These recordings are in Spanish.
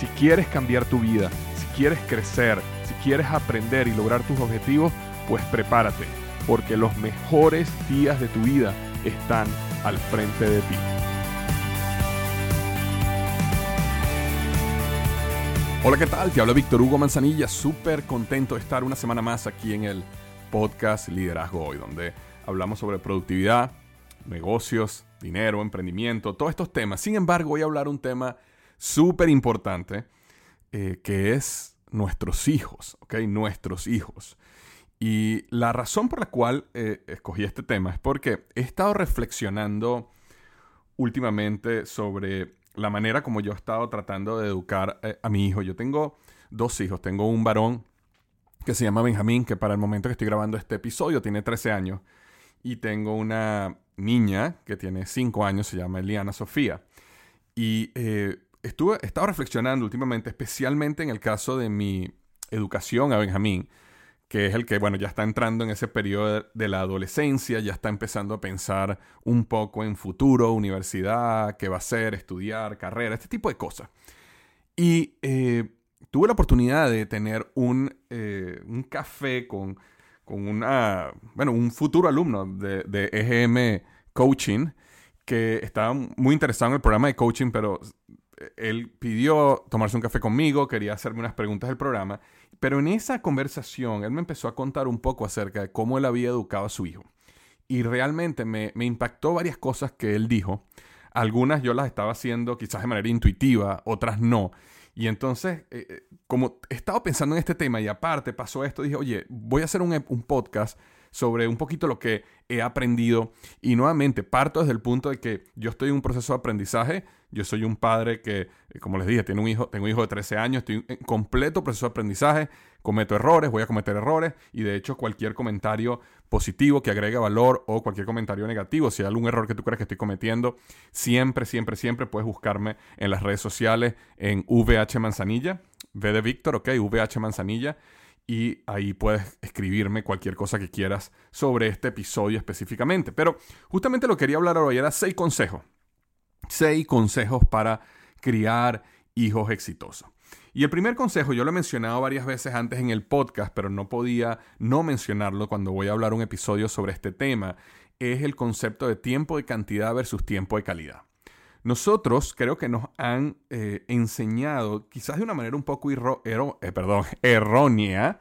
Si quieres cambiar tu vida, si quieres crecer, si quieres aprender y lograr tus objetivos, pues prepárate, porque los mejores días de tu vida están al frente de ti. Hola, ¿qué tal? Te habla Víctor Hugo Manzanilla, súper contento de estar una semana más aquí en el podcast Liderazgo Hoy, donde hablamos sobre productividad, negocios, dinero, emprendimiento, todos estos temas. Sin embargo, voy a hablar un tema súper importante, eh, que es nuestros hijos, ¿ok? Nuestros hijos. Y la razón por la cual eh, escogí este tema es porque he estado reflexionando últimamente sobre la manera como yo he estado tratando de educar eh, a mi hijo. Yo tengo dos hijos. Tengo un varón que se llama Benjamín, que para el momento que estoy grabando este episodio tiene 13 años. Y tengo una niña que tiene 5 años, se llama Eliana Sofía. Y estuve, he reflexionando últimamente, especialmente en el caso de mi educación a Benjamín, que es el que, bueno, ya está entrando en ese periodo de la adolescencia, ya está empezando a pensar un poco en futuro, universidad, qué va a hacer, estudiar, carrera, este tipo de cosas. Y eh, tuve la oportunidad de tener un, eh, un café con, con una, bueno, un futuro alumno de, de EGM Coaching que estaba muy interesado en el programa de coaching, pero él pidió tomarse un café conmigo, quería hacerme unas preguntas del programa, pero en esa conversación él me empezó a contar un poco acerca de cómo él había educado a su hijo. Y realmente me, impactó varias cosas que él dijo. Algunas yo las estaba haciendo quizás de manera intuitiva, otras no. Y entonces, eh, eh, como he estado pensando en este tema y aparte pasó esto, dije, oye, voy a hacer un, un podcast sobre un poquito lo que he aprendido. Y nuevamente, parto desde el punto de que yo estoy en un proceso de aprendizaje. Yo soy un padre que, eh, como les dije, tiene un hijo, tengo un hijo de 13 años, estoy en completo proceso de aprendizaje, cometo errores, voy a cometer errores y de hecho cualquier comentario positivo que agregue valor o cualquier comentario negativo, si hay algún error que tú crees que estoy cometiendo, siempre, siempre, siempre puedes buscarme en las redes sociales en VH Manzanilla, V de Víctor, ok, VH Manzanilla y ahí puedes escribirme cualquier cosa que quieras sobre este episodio específicamente. Pero justamente lo que quería hablar hoy era seis consejos. Seis consejos para criar hijos exitosos. Y el primer consejo, yo lo he mencionado varias veces antes en el podcast, pero no podía no mencionarlo cuando voy a hablar un episodio sobre este tema, es el concepto de tiempo de cantidad versus tiempo de calidad. Nosotros creo que nos han eh, enseñado, quizás de una manera un poco eh, perdón, errónea,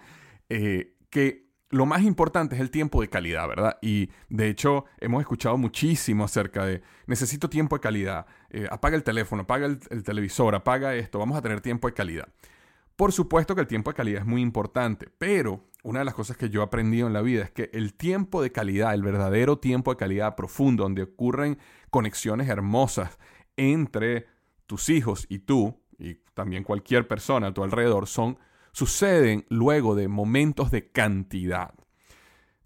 eh, que lo más importante es el tiempo de calidad, ¿verdad? Y de hecho hemos escuchado muchísimo acerca de necesito tiempo de calidad, apaga el teléfono, apaga el, el televisor, apaga esto, vamos a tener tiempo de calidad. Por supuesto que el tiempo de calidad es muy importante, pero una de las cosas que yo he aprendido en la vida es que el tiempo de calidad, el verdadero tiempo de calidad profundo, donde ocurren conexiones hermosas entre tus hijos y tú, y también cualquier persona a tu alrededor, son, suceden luego de momentos de cantidad.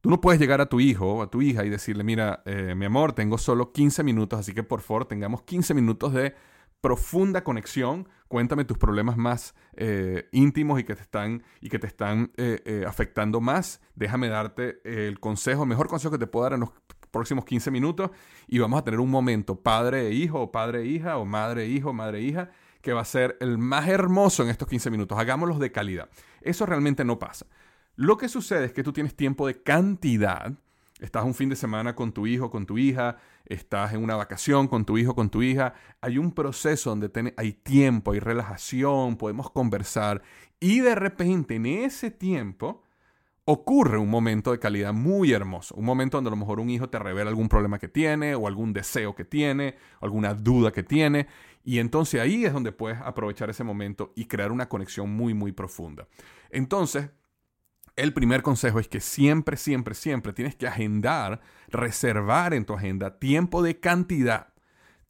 Tú no puedes llegar a tu hijo o a tu hija y decirle, mira, eh, mi amor, tengo solo 15 minutos, así que por favor tengamos 15 minutos de profunda conexión. Cuéntame tus problemas más eh, íntimos y que te están, y que te están eh, afectando más. Déjame darte el consejo, el mejor consejo que te puedo dar en los próximos 15 minutos y vamos a tener un momento padre e hijo o padre e hija o madre e hijo, madre e hija que va a ser el más hermoso en estos 15 minutos. Hagámoslos de calidad. Eso realmente no pasa. Lo que sucede es que tú tienes tiempo de cantidad. Estás un fin de semana con tu hijo, con tu hija, estás en una vacación con tu hijo, con tu hija. Hay un proceso donde hay tiempo, hay relajación, podemos conversar y de repente en ese tiempo ocurre un momento de calidad muy hermoso, un momento donde a lo mejor un hijo te revela algún problema que tiene o algún deseo que tiene, o alguna duda que tiene, y entonces ahí es donde puedes aprovechar ese momento y crear una conexión muy, muy profunda. Entonces, el primer consejo es que siempre, siempre, siempre tienes que agendar, reservar en tu agenda tiempo de cantidad,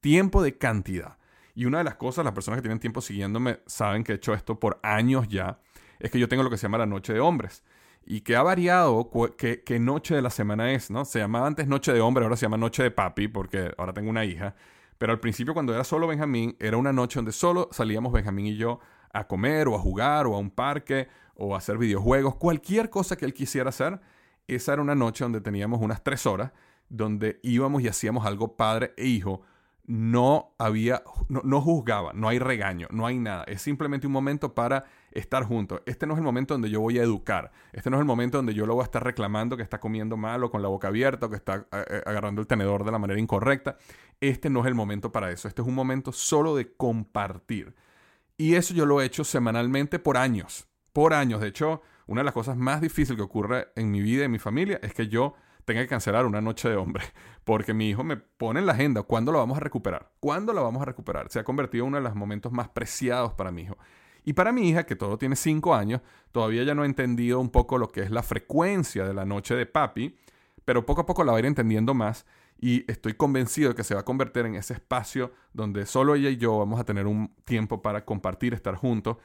tiempo de cantidad. Y una de las cosas, las personas que tienen tiempo siguiéndome saben que he hecho esto por años ya, es que yo tengo lo que se llama la noche de hombres. Y que ha variado qué, noche de la semana es, ¿no? Se llamaba antes noche de hombre, ahora se llama noche de papi, porque ahora tengo una hija. Pero al principio, cuando era solo Benjamín, era una noche donde solo salíamos Benjamín y yo a comer o a jugar o a un parque o a hacer videojuegos, cualquier cosa que él quisiera hacer. Esa era una noche donde teníamos unas tres horas donde íbamos y hacíamos algo padre e hijo no había, no, juzgaba, no hay regaño, no hay nada. Es simplemente un momento para estar juntos. Este no es el momento donde yo voy a educar. Este no es el momento donde yo lo voy a estar reclamando que está comiendo mal o con la boca abierta o que está eh, eh, agarrando el tenedor de la manera incorrecta. Este no es el momento para eso. Este es un momento solo de compartir. Y eso yo lo he hecho semanalmente por años. Por años. De hecho, una de las cosas más difíciles que ocurre en mi vida y en mi familia es que yo tenga que cancelar una noche de hombre, porque mi hijo me pone en la agenda cuándo lo vamos a recuperar, cuándo lo vamos a recuperar. Se ha convertido en uno de los momentos más preciados para mi hijo. Y para mi hija, que todo tiene cinco años, todavía ya no ha entendido un poco lo que es la frecuencia de la noche de papi, pero poco a poco la va a ir entendiendo más y estoy convencido que se va a convertir en ese espacio donde solo ella y yo vamos a tener un tiempo para compartir, estar juntos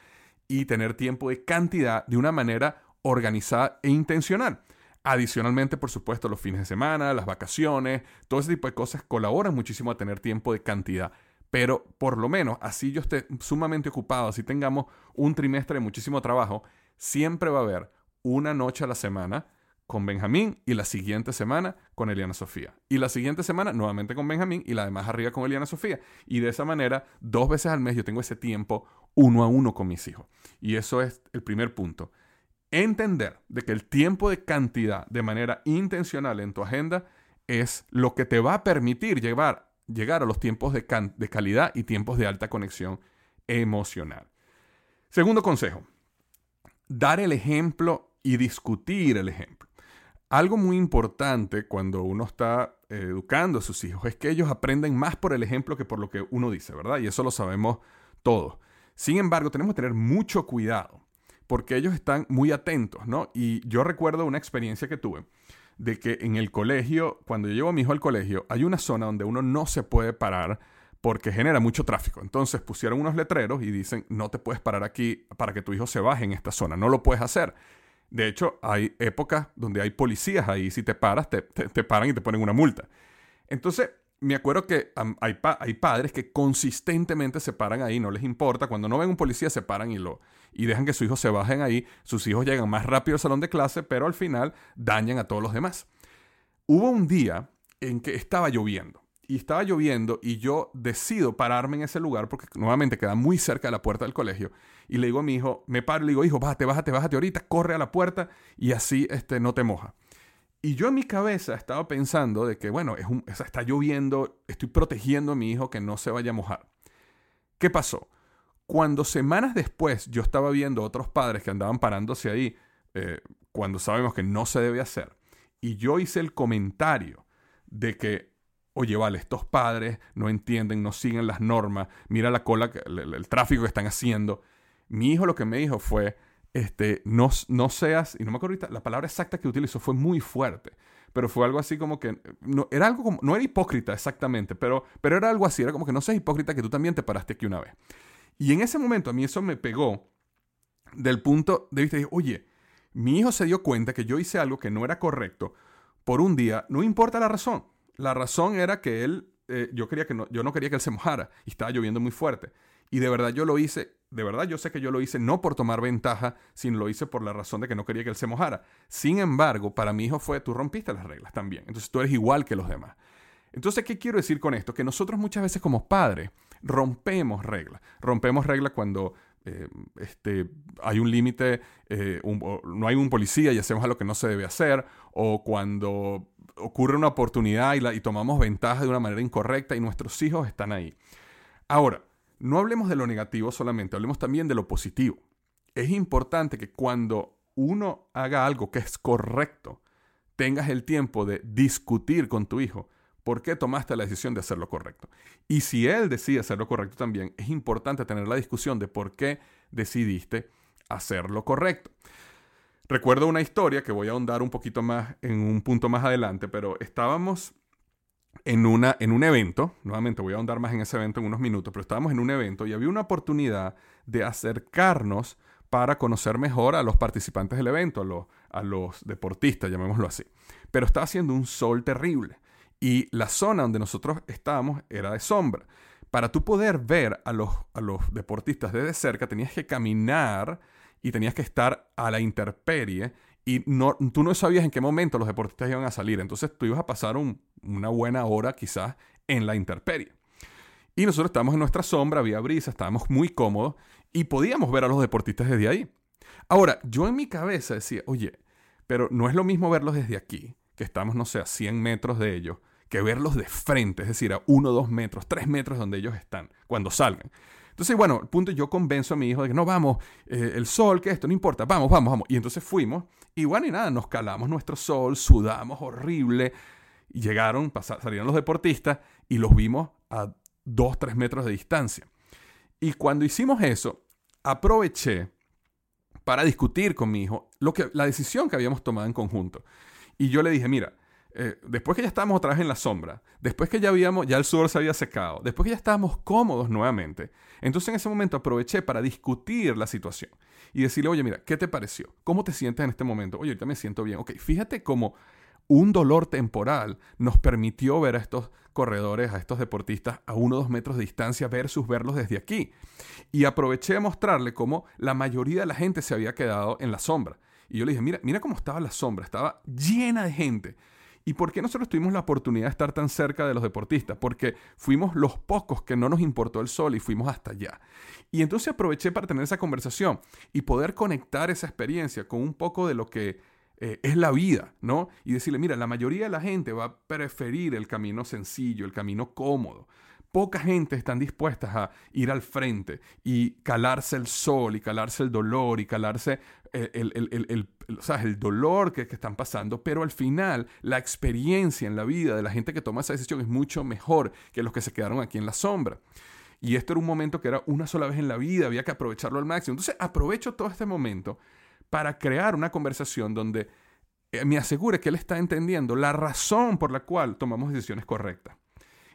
y tener tiempo de cantidad de una manera organizada e intencional. Adicionalmente, por supuesto, los fines de semana, las vacaciones, todo ese tipo de cosas colaboran muchísimo a tener tiempo de cantidad. Pero por lo menos, así yo esté sumamente ocupado, así tengamos un trimestre de muchísimo trabajo, siempre va a haber una noche a la semana con Benjamín y la siguiente semana con Eliana Sofía. Y la siguiente semana nuevamente con Benjamín y la de más arriba con Eliana Sofía. Y de esa manera, dos veces al mes yo tengo ese tiempo uno a uno con mis hijos. Y eso es el primer punto entender de que el tiempo de cantidad de manera intencional en tu agenda es lo que te va a permitir llevar, llegar a los tiempos de calidad y tiempos de alta conexión emocional. Segundo consejo, dar el ejemplo y discutir el ejemplo. Algo muy importante cuando uno está educando a sus hijos es que ellos aprenden más por el ejemplo que por lo que uno dice, ¿verdad? Y eso lo sabemos todos. Sin embargo, tenemos que tener mucho cuidado porque ellos están muy atentos, ¿no? Y yo recuerdo una experiencia que tuve de que en el colegio, cuando yo llevo a mi hijo al colegio, hay una zona donde uno no se puede parar porque genera mucho tráfico. Entonces pusieron unos letreros y dicen, no te puedes parar aquí para que tu hijo se baje en esta zona, no lo puedes hacer. De hecho, hay épocas donde hay policías ahí, si te paras, te, te paran y te ponen una multa. Entonces, me acuerdo que hay, hay, padres que consistentemente se paran ahí, no les importa. Cuando no ven un policía, se paran y, lo, y dejan que sus hijos se bajen ahí. Sus hijos llegan más rápido al salón de clase, pero al final dañan a todos los demás. Hubo un día en que estaba lloviendo. Y estaba lloviendo y yo decido pararme en ese lugar porque nuevamente queda muy cerca de la puerta del colegio. Y le digo a mi hijo, me paro y le digo, hijo, bájate, bájate, bájate ahorita, corre a la puerta y así este, no te moja. Y yo en mi cabeza estaba pensando de que, bueno, está lloviendo, estoy protegiendo a mi hijo que no se vaya a mojar. ¿Qué pasó? Cuando semanas después yo estaba viendo otros padres que andaban parándose ahí, eh, cuando sabemos que no se debe hacer, y yo hice el comentario de que, oye, vale, estos padres no entienden, no siguen las normas, mira la cola, el tráfico que están haciendo. Mi hijo lo que me dijo fue, este, no, no seas, y no me acuerdo ahorita, la palabra exacta que utilizó fue muy fuerte, pero fue algo así como que, no, era algo como, no era hipócrita exactamente, pero, pero era algo así, era como que no seas hipócrita que tú también te paraste aquí una vez. Y en ese momento a mí eso me pegó del punto de vista de, oye, mi hijo se dio cuenta que yo hice algo que no era correcto por un día, no importa la razón. La razón era que él, eh, yo, quería que no, yo no quería que él se mojara y estaba lloviendo muy fuerte. Y de verdad yo lo hice, de verdad yo sé que yo lo hice no por tomar ventaja, sino lo hice por la razón de que no quería que él se mojara. Sin embargo, para mi hijo fue, tú rompiste las reglas también. Entonces tú eres igual que los demás. Entonces, ¿qué quiero decir con esto? Que nosotros muchas veces como padres rompemos reglas. Rompemos reglas cuando eh, este, hay un límite, eh, no hay un policía y hacemos algo que no se debe hacer, o cuando ocurre una oportunidad y, tomamos ventaja de una manera incorrecta y nuestros hijos están ahí. Ahora, no hablemos de lo negativo solamente, hablemos también de lo positivo. Es importante que cuando uno haga algo que es correcto, tengas el tiempo de discutir con tu hijo por qué tomaste la decisión de hacer lo correcto. Y si él decide hacer lo correcto también, es importante tener la discusión de por qué decidiste hacer lo correcto. Recuerdo una historia que voy a ahondar un poquito más en un punto más adelante, pero estábamos en, una, en un evento, nuevamente voy a ahondar más en ese evento en unos minutos, pero estábamos en un evento y había una oportunidad de acercarnos para conocer mejor a los participantes del evento, a los, a los deportistas, llamémoslo así. Pero estaba haciendo un sol terrible y la zona donde nosotros estábamos era de sombra. Para tú poder ver a los, a los deportistas desde cerca, tenías que caminar y tenías que estar a la intemperie y no, tú no sabías en qué momento los deportistas iban a salir. Entonces tú ibas a pasar una buena hora quizás en la intemperie. Y nosotros estábamos en nuestra sombra, había brisa, estábamos muy cómodos y podíamos ver a los deportistas desde ahí. Ahora, yo en mi cabeza decía, oye, pero no es lo mismo verlos desde aquí, que estamos, no sé, a 100 metros de ellos, que verlos de frente, es decir, a 1, 2 metros, 3 metros donde ellos están, cuando salgan. Entonces, bueno, el punto yo convenzo a mi hijo de que no vamos, eh, el sol, que esto, no importa, vamos, vamos, vamos. Y entonces fuimos, y bueno, y nada, nos calamos nuestro sol, sudamos horrible, y llegaron, salieron los deportistas y los vimos a 2, 3 metros de distancia. Y cuando hicimos eso, aproveché para discutir con mi hijo lo que, la decisión que habíamos tomado en conjunto. Y yo le dije, mira, eh, después que ya estábamos otra vez en la sombra, después que ya habíamos, ya el sol se había secado, después que ya estábamos cómodos nuevamente, entonces en ese momento aproveché para discutir la situación y decirle, oye, mira, ¿qué te pareció? ¿Cómo te sientes en este momento? Oye, ahorita me siento bien. Ok, fíjate cómo un dolor temporal nos permitió ver a estos corredores, a estos deportistas a uno o dos metros de distancia versus verlos desde aquí. Y aproveché a mostrarle cómo la mayoría de la gente se había quedado en la sombra. Y yo le dije, mira, mira cómo estaba la sombra, estaba llena de gente. ¿Y por qué nosotros tuvimos la oportunidad de estar tan cerca de los deportistas? Porque fuimos los pocos que no nos importó el sol y fuimos hasta allá. Y entonces aproveché para tener esa conversación y poder conectar esa experiencia con un poco de lo que eh, es la vida, ¿no? Y decirle, mira, la mayoría de la gente va a preferir el camino sencillo, el camino cómodo. Poca gente están dispuestas a ir al frente y calarse el sol y calarse el dolor y calarse el, el, el dolor que, que, están pasando, pero al final la experiencia en la vida de la gente que toma esa decisión es mucho mejor que los que se quedaron aquí en la sombra. Y esto era un momento que era una sola vez en la vida, había que aprovecharlo al máximo. Entonces aprovecho todo este momento para crear una conversación donde eh, me asegure que él está entendiendo la razón por la cual tomamos decisiones correctas.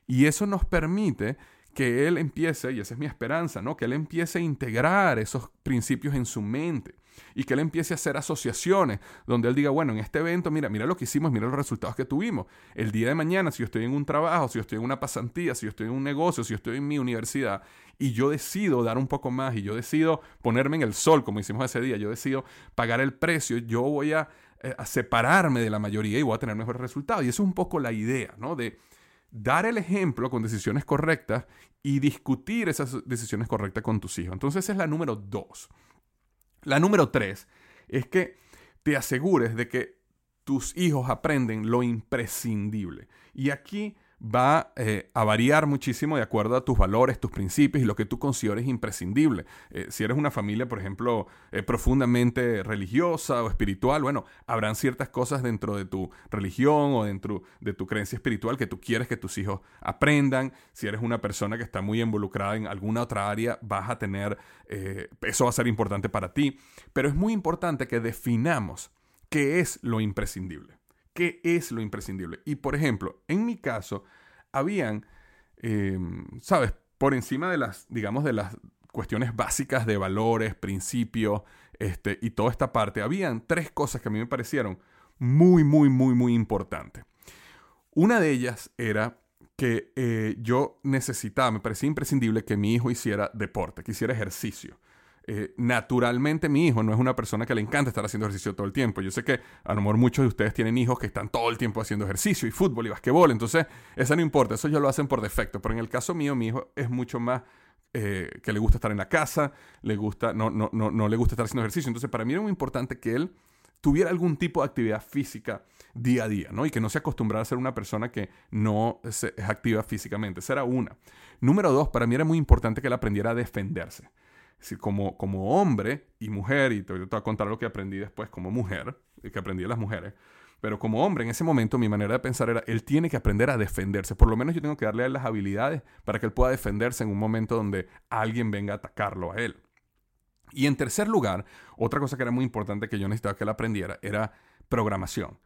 Y eso nos permite que él empiece, y esa es mi esperanza, ¿no? Que él empiece a integrar esos principios en su mente y que él empiece a hacer asociaciones donde él diga, bueno, en este evento, mira, mira lo que hicimos, mira los resultados que tuvimos. El día de mañana, si yo estoy en un trabajo, si yo estoy en una pasantía, si yo estoy en un negocio, si yo estoy en mi universidad y yo decido dar un poco más y yo decido ponerme en el sol, como hicimos ese día, yo decido pagar el precio, yo voy a, eh, a separarme de la mayoría y voy a tener mejores resultados. Y eso es un poco la idea, ¿no? De dar el ejemplo con decisiones correctas y discutir esas decisiones correctas con tus hijos. Entonces esa es la número dos. La número tres es que te asegures de que tus hijos aprenden lo imprescindible. Y aquí va eh, a variar muchísimo de acuerdo a tus valores, tus principios y lo que tú consideres imprescindible. Eh, si eres una familia, por ejemplo, eh, profundamente religiosa o espiritual, bueno, habrán ciertas cosas dentro de tu religión o dentro de tu creencia espiritual que tú quieres que tus hijos aprendan. Si eres una persona que está muy involucrada en alguna otra área, vas a tener, eso va a ser importante para ti. Pero es muy importante que definamos qué es lo imprescindible. ¿Qué es lo imprescindible? Y por ejemplo, en mi caso, habían, em, ¿sabes? Por encima de las, digamos, de las cuestiones básicas de valores, principios, este, y toda esta parte, habían tres cosas que a mí me parecieron muy, muy, muy, muy importantes. Una de ellas era que eh, yo necesitaba, me parecía imprescindible que mi hijo hiciera deporte, que hiciera ejercicio. Eh, naturalmente mi hijo no es una persona que le encanta estar haciendo ejercicio todo el tiempo. Yo sé que a lo mejor muchos de ustedes tienen hijos que están todo el tiempo haciendo ejercicio y fútbol y basquetbol, entonces eso no importa, eso ya lo hacen por defecto, pero en el caso mío mi hijo es mucho más eh, que le gusta estar en la casa, le gusta, no, no, no, no le gusta estar haciendo ejercicio, entonces para mí era muy importante que él tuviera algún tipo de actividad física día a día, ¿no? Y que no se acostumbrara a ser una persona que no es activa físicamente. Esa era una. Número dos, para mí era muy importante que él aprendiera a defenderse como, como hombre y mujer, y te, voy a contar lo que aprendí después como mujer, que aprendí de las mujeres, pero como hombre en ese momento mi manera de pensar era, él tiene que aprender a defenderse, por lo menos yo tengo que darle a él las habilidades para que él pueda defenderse en un momento donde alguien venga a atacarlo a él. Y en tercer lugar, otra cosa que era muy importante que yo necesitaba que él aprendiera era programación.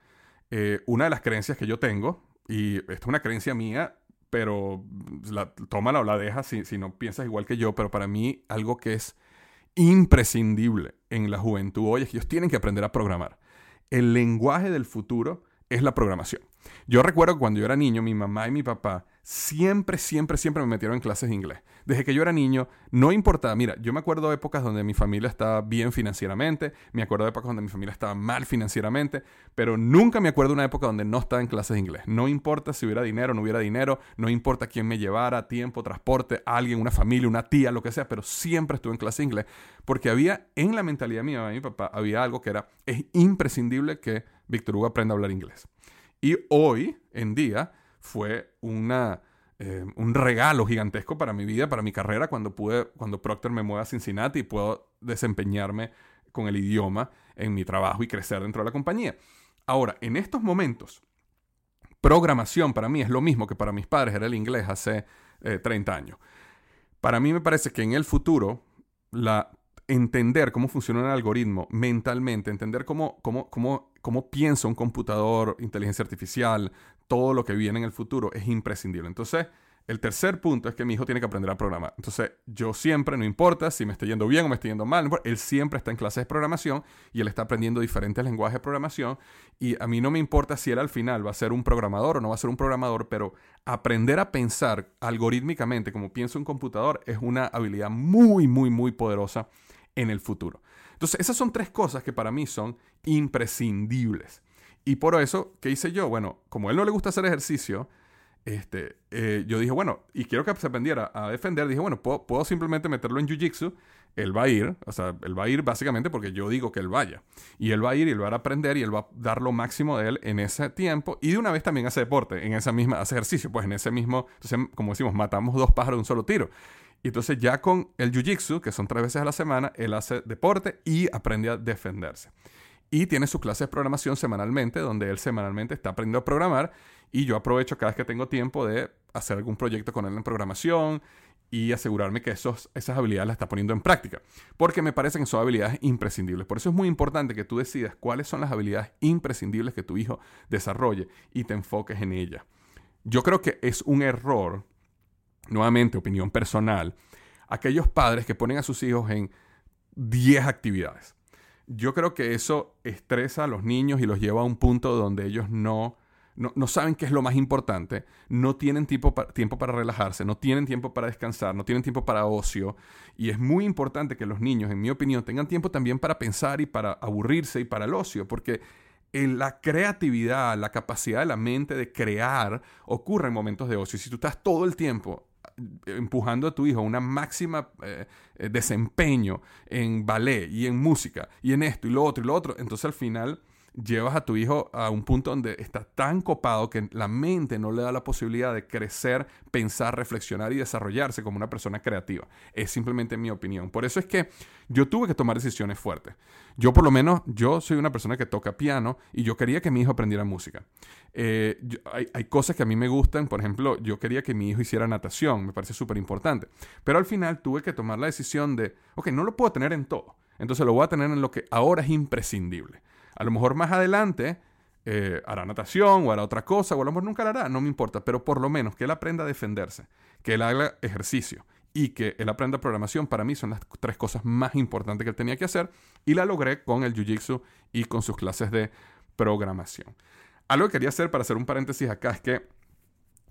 Eh, una de las creencias que yo tengo y esta es una creencia mía, pero la, tómala o la deja si, si no piensas igual que yo, pero para mí algo que es imprescindible en la juventud hoy es que ellos tienen que aprender a programar. El lenguaje del futuro es la programación. Yo recuerdo que cuando yo era niño, mi mamá y mi papá siempre, siempre, siempre me metieron en clases de inglés. Desde que yo era niño, no importaba. Mira, yo me acuerdo de épocas donde mi familia estaba bien financieramente, me acuerdo de épocas donde mi familia estaba mal financieramente, pero nunca me acuerdo de una época donde no estaba en clases de inglés. No importa si hubiera dinero o no hubiera dinero, no importa quién me llevara, tiempo, transporte, alguien, una familia, una tía, lo que sea, pero siempre estuve en clases de inglés porque había en la mentalidad y mi papá, había algo que era, es imprescindible que Víctor Hugo aprenda a hablar inglés. Y hoy en día fue una, eh, un regalo gigantesco para mi vida, para mi carrera, cuando, pude, cuando Procter me mueve a Cincinnati y puedo desempeñarme con el idioma en mi trabajo y crecer dentro de la compañía. Ahora, en estos momentos, programación para mí es lo mismo que para mis padres era el inglés hace 30 eh, años. Para mí me parece que en el futuro la entender cómo funciona un algoritmo mentalmente, entender cómo, cómo, cómo, cómo piensa un computador, inteligencia artificial, todo lo que viene en el futuro es imprescindible. Entonces, el tercer punto es que mi hijo tiene que aprender a programar. Entonces, yo siempre, no importa si me estoy yendo bien o me estoy yendo mal, él siempre está en clases de programación y él está aprendiendo diferentes lenguajes de programación. Y a mí no me importa si él al final va a ser un programador o no va a ser un programador, pero aprender a pensar algorítmicamente como piensa un computador es una habilidad muy, muy, muy poderosa en el futuro. Entonces, esas son tres cosas que para mí son imprescindibles. Y por eso, ¿qué hice yo? Bueno, como él no le gusta hacer ejercicio, este, eh, yo dije, bueno, y quiero que se aprendiera a defender, dije, bueno, puedo, puedo simplemente meterlo en Jiu-Jitsu, él va a ir, o sea, él va a ir básicamente porque yo digo que él vaya. Y él va a ir y él va a aprender y él va a dar lo máximo de él en ese tiempo. Y de una vez también hace deporte, en esa misma, hace ejercicio, pues en ese mismo, entonces, como decimos, matamos dos pájaros de un solo tiro. Y entonces ya con el Jiu-Jitsu, que son tres veces a la semana, él hace deporte y aprende a defenderse. Y tiene su clase de programación semanalmente, donde él semanalmente está aprendiendo a programar. Y yo aprovecho cada vez que tengo tiempo de hacer algún proyecto con él en programación y asegurarme que esos, esas habilidades las está poniendo en práctica. Porque me parecen que son habilidades imprescindibles. Por eso es muy importante que tú decidas cuáles son las habilidades imprescindibles que tu hijo desarrolle y te enfoques en ellas. Yo creo que es un error nuevamente opinión personal, aquellos padres que ponen a sus hijos en 10 actividades. Yo creo que eso estresa a los niños y los lleva a un punto donde ellos no, no, saben qué es lo más importante, no tienen tiempo, tiempo para relajarse, no tienen tiempo para descansar, no tienen tiempo para ocio. Y es muy importante que los niños, en mi opinión, tengan tiempo también para pensar y para aburrirse y para el ocio, porque en la creatividad, la capacidad de la mente de crear ocurre en momentos de ocio. Y si tú estás todo el tiempo empujando a tu hijo a una máxima eh, eh, desempeño en ballet y en música y en esto y lo otro y lo otro, entonces al final llevas a tu hijo a un punto donde está tan copado que la mente no le da la posibilidad de crecer, pensar, reflexionar y desarrollarse como una persona creativa. Es simplemente mi opinión. Por eso es que yo tuve que tomar decisiones fuertes. Yo por lo menos, yo soy una persona que toca piano y yo quería que mi hijo aprendiera música. Eh, hay, hay, cosas que a mí me gustan, por ejemplo, yo quería que mi hijo hiciera natación, me parece súper importante. Pero al final tuve que tomar la decisión de, ok, no lo puedo tener en todo. Entonces lo voy a tener en lo que ahora es imprescindible. A lo mejor más adelante eh, hará natación o hará otra cosa, o a lo mejor nunca la hará, no me importa, pero por lo menos que él aprenda a defenderse, que él haga ejercicio y que él aprenda programación, para mí son las tres cosas más importantes que él tenía que hacer y la logré con el Jiu-Jitsu y con sus clases de programación. Algo que quería hacer para hacer un paréntesis acá es que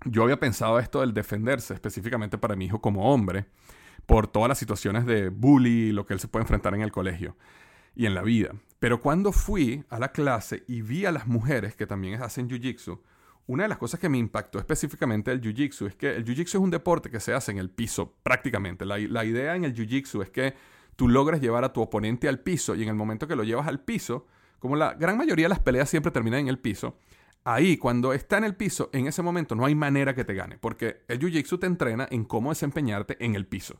yo había pensado esto del defenderse específicamente para mi hijo como hombre por todas las situaciones de bully, lo que él se puede enfrentar en el colegio y en la vida. Pero cuando fui a la clase y vi a las mujeres que también hacen Jiu-Jitsu, una de las cosas que me impactó específicamente del Jiu-Jitsu es que el Jiu-Jitsu es un deporte que se hace en el piso prácticamente. La, idea en el Jiu-Jitsu es que tú logres llevar a tu oponente al piso y en el momento que lo llevas al piso, como la gran mayoría de las peleas siempre terminan en el piso, ahí cuando está en el piso, en ese momento no hay manera que te gane, porque el Jiu-Jitsu te entrena en cómo desempeñarte en el piso.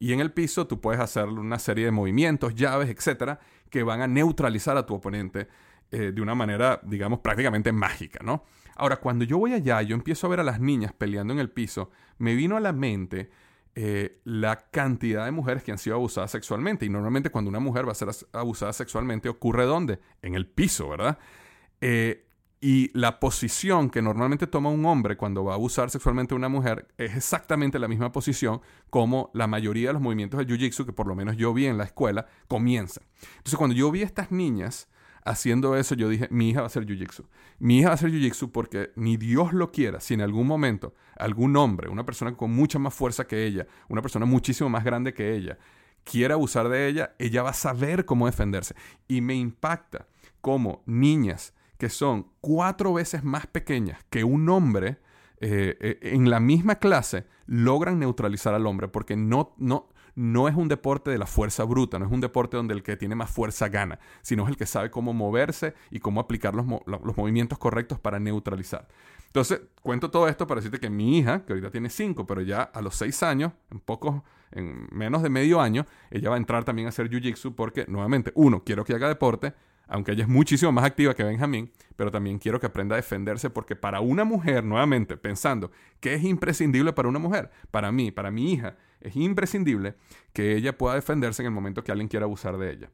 Y en el piso tú puedes hacer una serie de movimientos, llaves, etcétera, que van a neutralizar a tu oponente eh, de una manera, digamos, prácticamente mágica, ¿no? Ahora, cuando yo voy allá, yo empiezo a ver a las niñas peleando en el piso, me vino a la mente eh, la cantidad de mujeres que han sido abusadas sexualmente. Y normalmente cuando una mujer va a ser abusada sexualmente, ocurre ¿dónde? En el piso, ¿verdad? Eh, Y la posición que normalmente toma un hombre cuando va a abusar sexualmente a una mujer es exactamente la misma posición como la mayoría de los movimientos del Jiu-Jitsu, que por lo menos yo vi en la escuela, comienzan. Entonces, cuando yo vi a estas niñas haciendo eso, yo dije, mi hija va a hacer Jiu-Jitsu. Mi hija va a hacer Jiu-Jitsu porque ni Dios lo quiera, si en algún momento algún hombre, una persona con mucha más fuerza que ella, una persona muchísimo más grande que ella, quiere abusar de ella, ella va a saber cómo defenderse. Y me impacta cómo niñas que son cuatro veces más pequeñas que un hombre eh, eh, en la misma clase logran neutralizar al hombre porque no, no, no es un deporte de la fuerza bruta, no es un deporte donde el que tiene más fuerza gana, sino es el que sabe cómo moverse y cómo aplicar los, los movimientos correctos para neutralizar. Entonces, cuento todo esto para decirte que mi hija, que ahorita tiene cinco, pero ya a los seis años, en pocos, en menos de medio año, ella va a entrar también a hacer jiu-jitsu porque, nuevamente, uno, quiero que haga deporte, aunque ella es muchísimo más activa que Benjamín, pero también quiero que aprenda a defenderse porque para una mujer, nuevamente, pensando que es imprescindible para una mujer, para mí, para mi hija, es imprescindible que ella pueda defenderse en el momento que alguien quiera abusar de ella.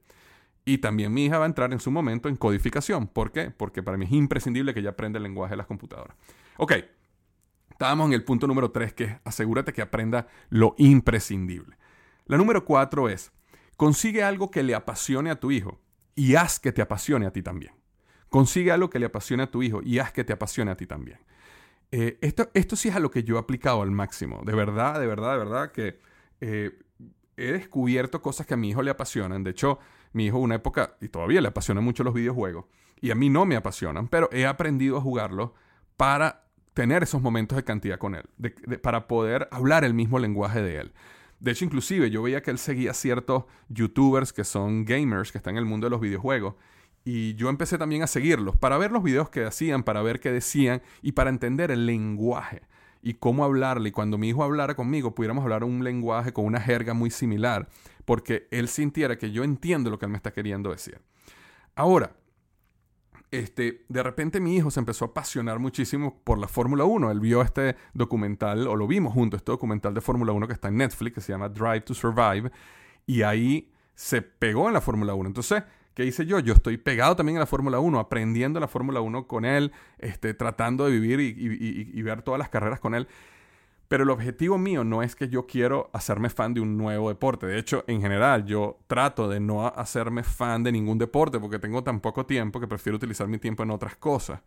Y también mi hija va a entrar en su momento en codificación. ¿Por qué? Porque para mí es imprescindible que ella aprenda el lenguaje de las computadoras. Ok, estábamos en el punto número 3, que es asegúrate que aprenda lo imprescindible. La número 4 es, consigue algo que le apasione a tu hijo y haz que te apasione a ti también. Consigue algo que le apasione a tu hijo y haz que te apasione a ti también. Eh, esto, esto sí es a lo que yo he aplicado al máximo. De verdad, de verdad, de verdad que eh, he descubierto cosas que a mi hijo le apasionan. De hecho, mi hijo una época, y todavía le apasionan mucho los videojuegos, y a mí no me apasionan, pero he aprendido a jugarlos para tener esos momentos de cantidad con él, para poder hablar el mismo lenguaje de él. De hecho, inclusive yo veía que él seguía ciertos youtubers que son gamers, que están en el mundo de los videojuegos. Y yo empecé también a seguirlos para ver los videos que hacían, para ver qué decían y para entender el lenguaje y cómo hablarle. Y cuando mi hijo hablara conmigo, pudiéramos hablar un lenguaje con una jerga muy similar, porque él sintiera que yo entiendo lo que él me está queriendo decir. Ahora, este, de repente mi hijo se empezó a apasionar muchísimo por la Fórmula 1. Él vio este documental, o lo vimos juntos, este documental de Fórmula 1 que está en Netflix, que se llama Drive to Survive, y ahí se pegó en la Fórmula 1. Entonces, ¿qué hice yo? Yo estoy pegado también en la Fórmula 1, aprendiendo la Fórmula 1 con él, este, tratando de vivir y ver todas las carreras con él. Pero el objetivo mío no es que yo quiero hacerme fan de un nuevo deporte. De hecho, en general, yo trato de no hacerme fan de ningún deporte porque tengo tan poco tiempo que prefiero utilizar mi tiempo en otras cosas.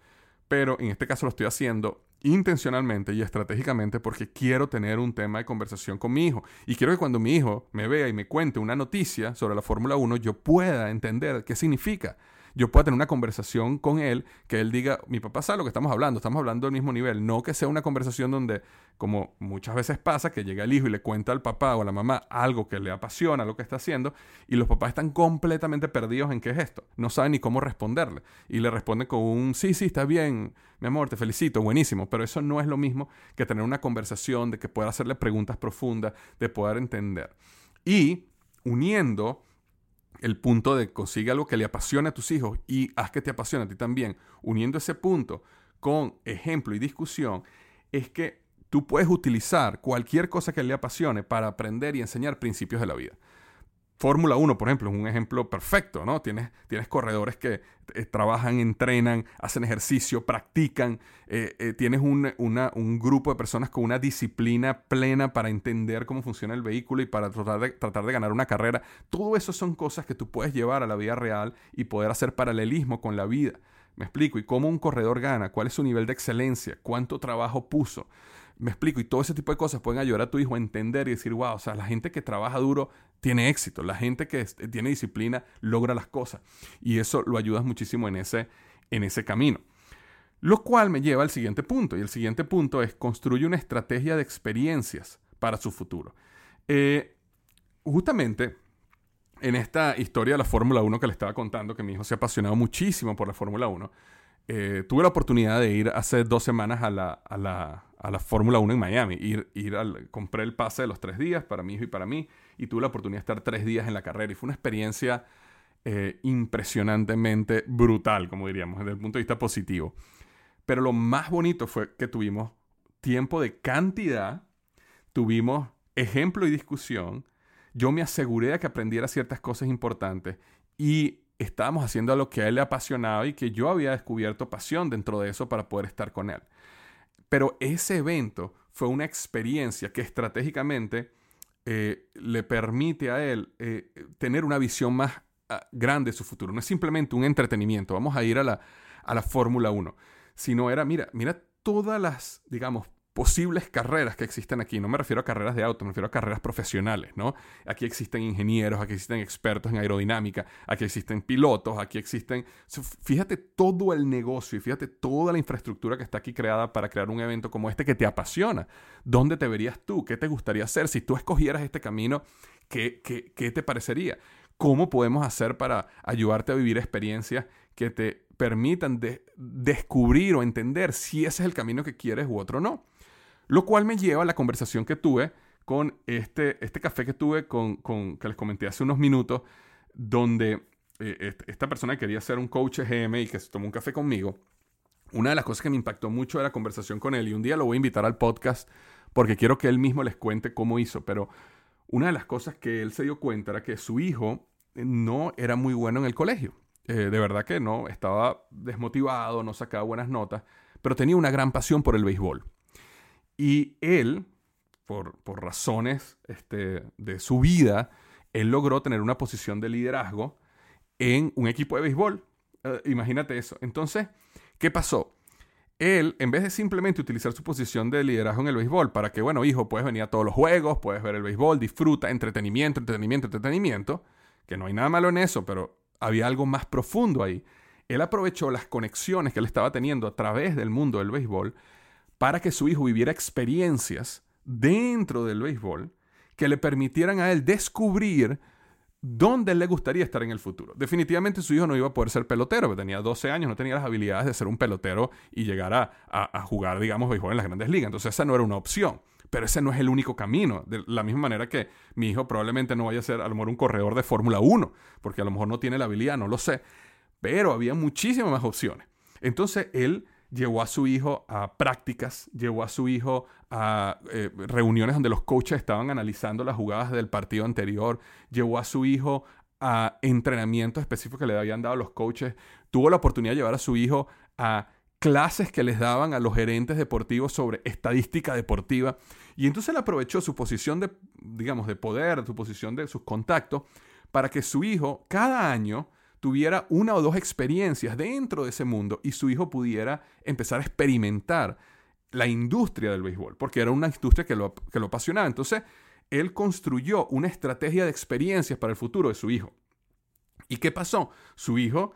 Pero en este caso lo estoy haciendo intencionalmente y estratégicamente porque quiero tener un tema de conversación con mi hijo. Y quiero que cuando mi hijo me vea y me cuente una noticia sobre la Fórmula 1, yo pueda entender qué significa yo pueda tener una conversación con él, que él diga, mi papá sabe lo que estamos hablando, estamos hablando del mismo nivel, no que sea una conversación donde, como muchas veces pasa, que llega el hijo y le cuenta al papá o a la mamá algo que le apasiona, lo que está haciendo, y los papás están completamente perdidos en qué es esto, no saben ni cómo responderle, y le responden con un, sí, sí, está bien, mi amor, te felicito, buenísimo, pero eso no es lo mismo que tener una conversación, de que pueda hacerle preguntas profundas, de poder entender. Y uniendo el punto de consigue algo que le apasione a tus hijos y haz que te apasione a ti también, uniendo ese punto con ejemplo y discusión, es que tú puedes utilizar cualquier cosa que le apasione para aprender y enseñar principios de la vida. Fórmula 1, por ejemplo, es un ejemplo perfecto, ¿no? Tienes, tienes corredores que eh, trabajan, entrenan, hacen ejercicio, practican, eh, eh, tienes un, un, grupo de personas con una disciplina plena para entender cómo funciona el vehículo y para tratar de, tratar de ganar una carrera. Todo eso son cosas que tú puedes llevar a la vida real y poder hacer paralelismo con la vida. Me explico, y cómo un corredor gana, cuál es su nivel de excelencia, cuánto trabajo puso. Me explico, y todo ese tipo de cosas pueden ayudar a tu hijo a entender y decir, wow, o sea, la gente que trabaja duro tiene éxito, la gente que tiene disciplina logra las cosas. Y eso lo ayudas muchísimo en ese, en ese camino. Lo cual me lleva al siguiente punto, y el siguiente punto es construye una estrategia de experiencias para su futuro. Eh, justamente en esta historia de la Fórmula 1 que le estaba contando, que mi hijo se ha apasionado muchísimo por la Fórmula 1, eh, tuve la oportunidad de ir hace dos semanas a la, a la, a la Fórmula 1 en Miami. Ir, ir al, compré el pase de los tres días para mi hijo y para mí y tuve la oportunidad de estar tres días en la carrera y fue una experiencia eh, impresionantemente brutal, como diríamos, desde el punto de vista positivo. Pero lo más bonito fue que tuvimos tiempo de cantidad, tuvimos ejemplo y discusión, yo me aseguré de que aprendiera ciertas cosas importantes y estábamos haciendo lo que a él le apasionaba y que yo había descubierto pasión dentro de eso para poder estar con él. Pero ese evento fue una experiencia que estratégicamente eh, le permite a él eh, tener una visión más ah, grande de su futuro. No es simplemente un entretenimiento, vamos a ir a la, a la Fórmula 1, sino era, mira, mira todas las, digamos, posibles carreras que existen aquí. No me refiero a carreras de auto, me refiero a carreras profesionales, ¿no? Aquí existen ingenieros, aquí existen expertos en aerodinámica, aquí existen pilotos, aquí existen... Fíjate todo el negocio y fíjate toda la infraestructura que está aquí creada para crear un evento como este que te apasiona. ¿Dónde te verías tú? ¿Qué te gustaría hacer? Si tú escogieras este camino, ¿qué, qué, qué te parecería? ¿Cómo podemos hacer para ayudarte a vivir experiencias que te permitan descubrir o entender si ese es el camino que quieres u otro no? Lo cual me lleva a la conversación que tuve con este, este café que tuve con, que les comenté hace unos minutos, donde eh, esta persona quería ser un coach GM y que se tomó un café conmigo. Una de las cosas que me impactó mucho de la conversación con él, y un día lo voy a invitar al podcast porque quiero que él mismo les cuente cómo hizo, pero una de las cosas que él se dio cuenta era que su hijo no era muy bueno en el colegio. Eh, de verdad que no, estaba desmotivado, no sacaba buenas notas, pero tenía una gran pasión por el béisbol. Y él, por, razones este, de su vida, él logró tener una posición de liderazgo en un equipo de béisbol. Eh, imagínate eso. Entonces, ¿qué pasó? Él, en vez de simplemente utilizar su posición de liderazgo en el béisbol para que, bueno, hijo, puedes venir a todos los juegos, puedes ver el béisbol, disfruta, entretenimiento, entretenimiento, entretenimiento, que no hay nada malo en eso, pero había algo más profundo ahí. Él aprovechó las conexiones que él estaba teniendo a través del mundo del béisbol para que su hijo viviera experiencias dentro del béisbol que le permitieran a él descubrir dónde le gustaría estar en el futuro. Definitivamente su hijo no iba a poder ser pelotero, tenía 12 años, no tenía las habilidades de ser un pelotero y llegar a, jugar, digamos, béisbol en las grandes ligas. Entonces esa no era una opción. Pero ese no es el único camino. De la misma manera que mi hijo probablemente no vaya a ser a lo mejor un corredor de Fórmula 1, porque a lo mejor no tiene la habilidad, no lo sé. Pero había muchísimas más opciones. Entonces él llevó a su hijo a prácticas, llevó a su hijo a eh, reuniones donde los coaches estaban analizando las jugadas del partido anterior, llevó a su hijo a entrenamientos específicos que le habían dado los coaches, tuvo la oportunidad de llevar a su hijo a clases que les daban a los gerentes deportivos sobre estadística deportiva y entonces él aprovechó su posición de digamos de poder, su posición de sus contactos para que su hijo cada año tuviera una o dos experiencias dentro de ese mundo y su hijo pudiera empezar a experimentar la industria del béisbol, porque era una industria que lo, que lo apasionaba. Entonces, él construyó una estrategia de experiencias para el futuro de su hijo. ¿Y qué pasó? Su hijo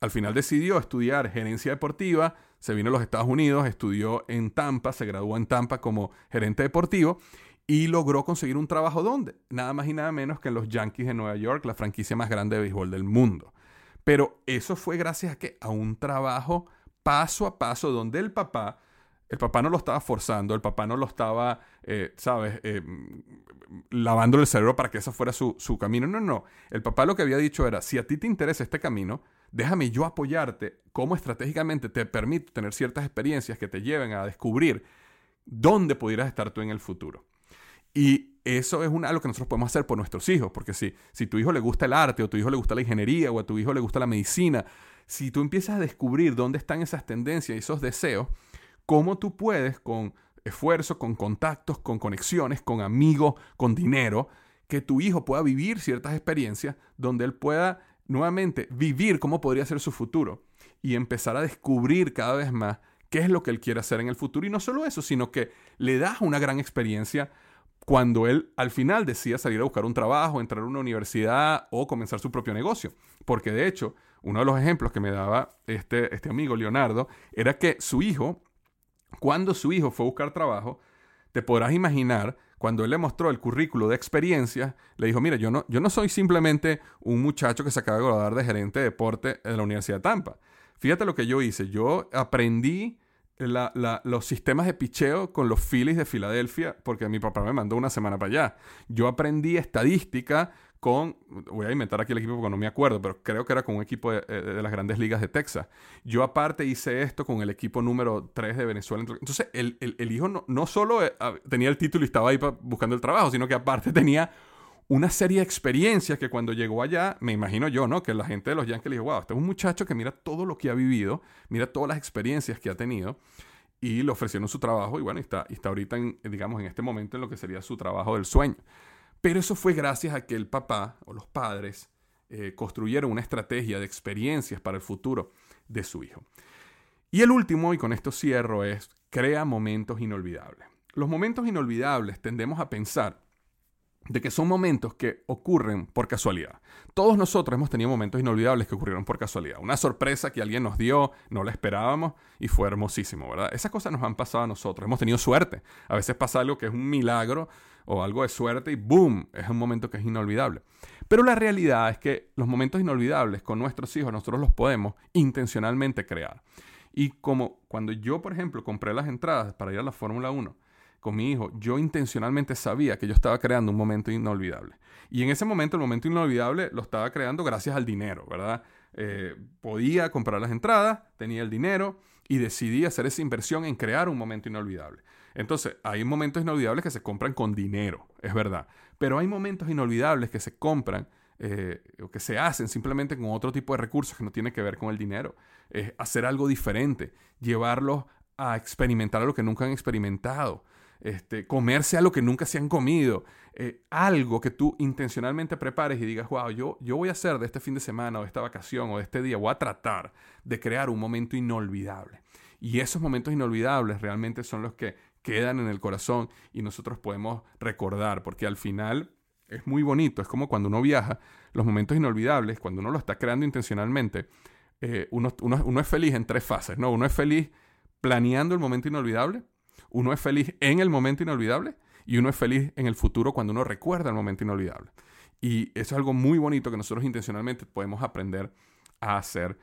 al final decidió estudiar gerencia deportiva, se vino a los Estados Unidos, estudió en Tampa, se graduó en Tampa como gerente deportivo y logró conseguir un trabajo donde, nada más y nada menos que en los Yankees de Nueva York, la franquicia más grande de béisbol del mundo. Pero eso fue gracias a que a un trabajo paso a paso donde el papá, el papá no lo estaba forzando, el papá no lo estaba, eh, ¿sabes?, eh, lavando el cerebro para que ese fuera su, su camino. No, no. El papá lo que había dicho era, si a ti te interesa este camino, déjame yo apoyarte, cómo estratégicamente te permito tener ciertas experiencias que te lleven a descubrir dónde pudieras estar tú en el futuro. Y eso es algo que nosotros podemos hacer por nuestros hijos, porque si, si tu hijo le gusta el arte, o tu hijo le gusta la ingeniería, o a tu hijo le gusta la medicina, si tú empiezas a descubrir dónde están esas tendencias y esos deseos, cómo tú puedes con esfuerzo, con contactos, con conexiones, con amigos, con dinero, que tu hijo pueda vivir ciertas experiencias donde él pueda nuevamente vivir cómo podría ser su futuro y empezar a descubrir cada vez más qué es lo que él quiere hacer en el futuro. Y no solo eso, sino que le das una gran experiencia cuando él al final decía salir a buscar un trabajo, entrar a una universidad o comenzar su propio negocio. Porque de hecho, uno de los ejemplos que me daba este, este amigo Leonardo era que su hijo, cuando su hijo fue a buscar trabajo, te podrás imaginar, cuando él le mostró el currículo de experiencia, le dijo, mira, yo no, yo no soy simplemente un muchacho que se acaba de graduar de gerente de deporte en la Universidad de Tampa. Fíjate lo que yo hice. Yo aprendí los sistemas de picheo con los Phillies de Filadelfia, porque mi papá me mandó una semana para allá. Yo aprendí estadística con, voy a inventar aquí el equipo porque no me acuerdo, pero creo que era con un equipo de, eh, las grandes ligas de Texas. Yo aparte hice esto con el equipo número 3 de Venezuela. Entonces, el, hijo no, no solo eh, tenía el título y estaba ahí buscando el trabajo, sino que aparte tenía una serie de experiencias que cuando llegó allá, me imagino yo, ¿no? Que la gente de los Yankees le dijo, wow, este es un muchacho que mira todo lo que ha vivido, mira todas las experiencias que ha tenido y le ofrecieron su trabajo y bueno, está, está ahorita, digamos, en este momento en lo que sería su trabajo del sueño. Pero eso fue gracias a que el papá o los padres eh, construyeron una estrategia de experiencias para el futuro de su hijo. Y el último, y con esto cierro, es crea momentos inolvidables. Los momentos inolvidables tendemos a pensar de que son momentos que ocurren por casualidad. Todos nosotros hemos tenido momentos inolvidables que ocurrieron por casualidad. Una sorpresa que alguien nos dio, no la esperábamos y fue hermosísimo, ¿verdad? Esas cosas nos han pasado a nosotros. Hemos tenido suerte. A veces pasa algo que es un milagro o algo de suerte y ¡boom! Es un momento que es inolvidable. Pero la realidad es que los momentos inolvidables con nuestros hijos nosotros los podemos intencionalmente crear. Y como cuando yo, por ejemplo, compré las entradas para ir a la Fórmula 1, con mi hijo, yo intencionalmente sabía que yo estaba creando un momento inolvidable. Y en ese momento, el momento inolvidable lo estaba creando gracias al dinero, ¿verdad? Eh, podía comprar las entradas, tenía el dinero y decidí hacer esa inversión en crear un momento inolvidable. Entonces, hay momentos inolvidables que se compran con dinero, es verdad. Pero hay momentos inolvidables que se compran eh, o que se hacen simplemente con otro tipo de recursos que no tiene que ver con el dinero. Es hacer algo diferente, llevarlos a experimentar lo que nunca han experimentado este, comerse algo que nunca se han comido, eh, algo que tú intencionalmente prepares y digas, wow, yo, yo voy a hacer de este fin de semana o de esta vacación o de este día, voy a tratar de crear un momento inolvidable. Y esos momentos inolvidables realmente son los que quedan en el corazón y nosotros podemos recordar, porque al final es muy bonito, es como cuando uno viaja, los momentos inolvidables, cuando uno lo está creando intencionalmente, eh, uno, uno es feliz en tres fases, ¿no? Uno es feliz planeando el momento inolvidable, uno es feliz en el momento inolvidable y uno es feliz en el futuro cuando uno recuerda el momento inolvidable. Y eso es algo muy bonito que nosotros intencionalmente podemos aprender a hacer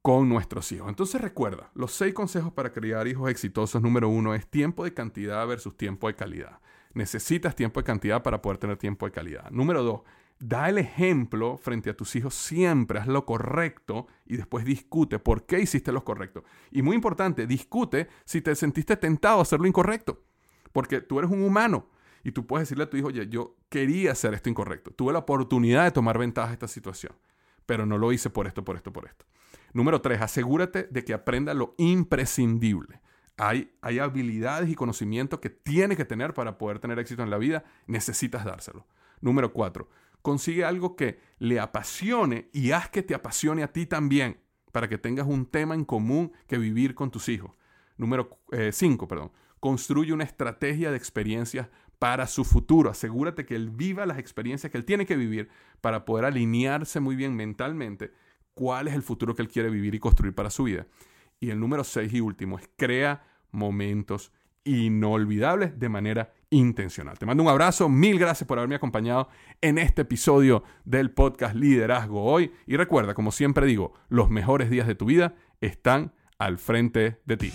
con nuestros hijos. Entonces recuerda, los seis consejos para criar hijos exitosos, número uno es tiempo de cantidad versus tiempo de calidad. Necesitas tiempo de cantidad para poder tener tiempo de calidad. Número dos, Da el ejemplo frente a tus hijos siempre, haz lo correcto y después discute por qué hiciste lo correcto. Y muy importante, discute si te sentiste tentado a hacer lo incorrecto. Porque tú eres un humano y tú puedes decirle a tu hijo, oye, yo quería hacer esto incorrecto. Tuve la oportunidad de tomar ventaja de esta situación, pero no lo hice por esto, por esto, por esto. Número tres, asegúrate de que aprenda lo imprescindible. Hay, hay habilidades y conocimientos que tiene que tener para poder tener éxito en la vida. Necesitas dárselo. Número cuatro, consigue algo que le apasione y haz que te apasione a ti también, para que tengas un tema en común que vivir con tus hijos. Número 5, eh, perdón. Construye una estrategia de experiencias para su futuro. Asegúrate que él viva las experiencias que él tiene que vivir para poder alinearse muy bien mentalmente cuál es el futuro que él quiere vivir y construir para su vida. Y el número 6 y último es crea momentos inolvidables de manera intencional. Te mando un abrazo, mil gracias por haberme acompañado en este episodio del podcast Liderazgo Hoy y recuerda, como siempre digo, los mejores días de tu vida están al frente de ti.